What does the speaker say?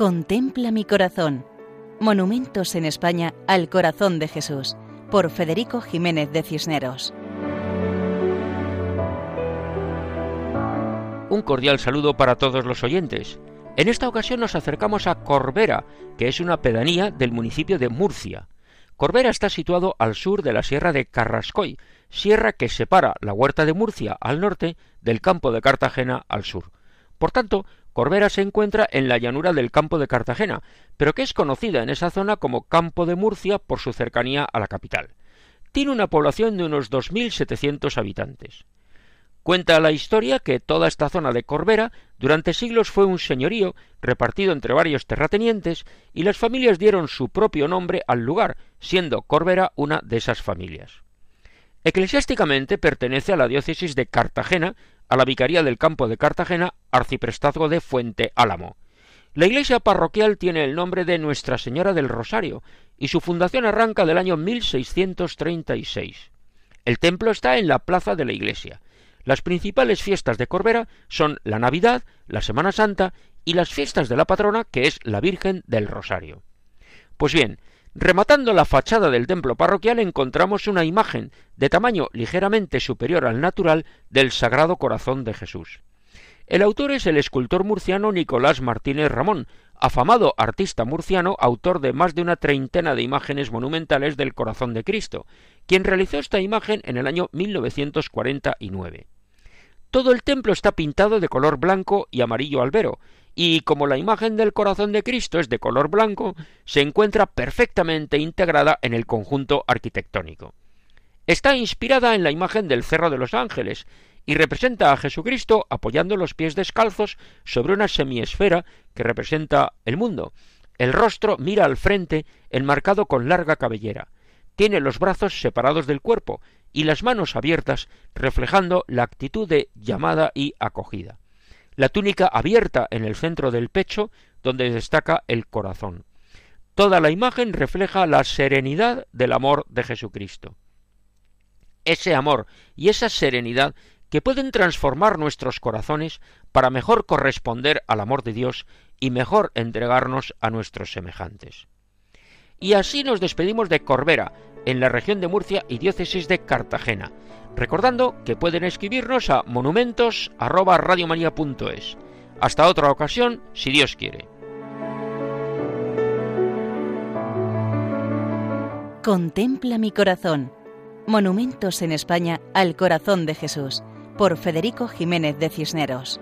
Contempla mi corazón. Monumentos en España al corazón de Jesús, por Federico Jiménez de Cisneros. Un cordial saludo para todos los oyentes. En esta ocasión nos acercamos a Corbera, que es una pedanía del municipio de Murcia. Corbera está situado al sur de la sierra de Carrascoy, sierra que separa la huerta de Murcia al norte del campo de Cartagena al sur. Por tanto, Corbera se encuentra en la llanura del campo de Cartagena, pero que es conocida en esa zona como Campo de Murcia por su cercanía a la capital. Tiene una población de unos 2.700 habitantes. Cuenta la historia que toda esta zona de Corbera durante siglos fue un señorío repartido entre varios terratenientes y las familias dieron su propio nombre al lugar, siendo Corbera una de esas familias. Eclesiásticamente pertenece a la diócesis de Cartagena, a la Vicaría del Campo de Cartagena, arciprestazgo de Fuente Álamo. La iglesia parroquial tiene el nombre de Nuestra Señora del Rosario y su fundación arranca del año 1636. El templo está en la plaza de la iglesia. Las principales fiestas de Corbera son la Navidad, la Semana Santa y las fiestas de la patrona, que es la Virgen del Rosario. Pues bien, Rematando la fachada del templo parroquial encontramos una imagen de tamaño ligeramente superior al natural del Sagrado Corazón de Jesús. El autor es el escultor murciano Nicolás Martínez Ramón, afamado artista murciano, autor de más de una treintena de imágenes monumentales del Corazón de Cristo, quien realizó esta imagen en el año 1949. Todo el templo está pintado de color blanco y amarillo albero, y como la imagen del corazón de Cristo es de color blanco, se encuentra perfectamente integrada en el conjunto arquitectónico. Está inspirada en la imagen del Cerro de los Ángeles y representa a Jesucristo apoyando los pies descalzos sobre una semiesfera que representa el mundo. El rostro mira al frente, enmarcado con larga cabellera. Tiene los brazos separados del cuerpo y las manos abiertas, reflejando la actitud de llamada y acogida la túnica abierta en el centro del pecho, donde destaca el corazón. Toda la imagen refleja la serenidad del amor de Jesucristo. Ese amor y esa serenidad que pueden transformar nuestros corazones para mejor corresponder al amor de Dios y mejor entregarnos a nuestros semejantes. Y así nos despedimos de Corbera, en la región de Murcia y diócesis de Cartagena, recordando que pueden escribirnos a monumentos@radiomaria.es. Hasta otra ocasión, si Dios quiere. Contempla mi corazón. Monumentos en España al corazón de Jesús, por Federico Jiménez de Cisneros.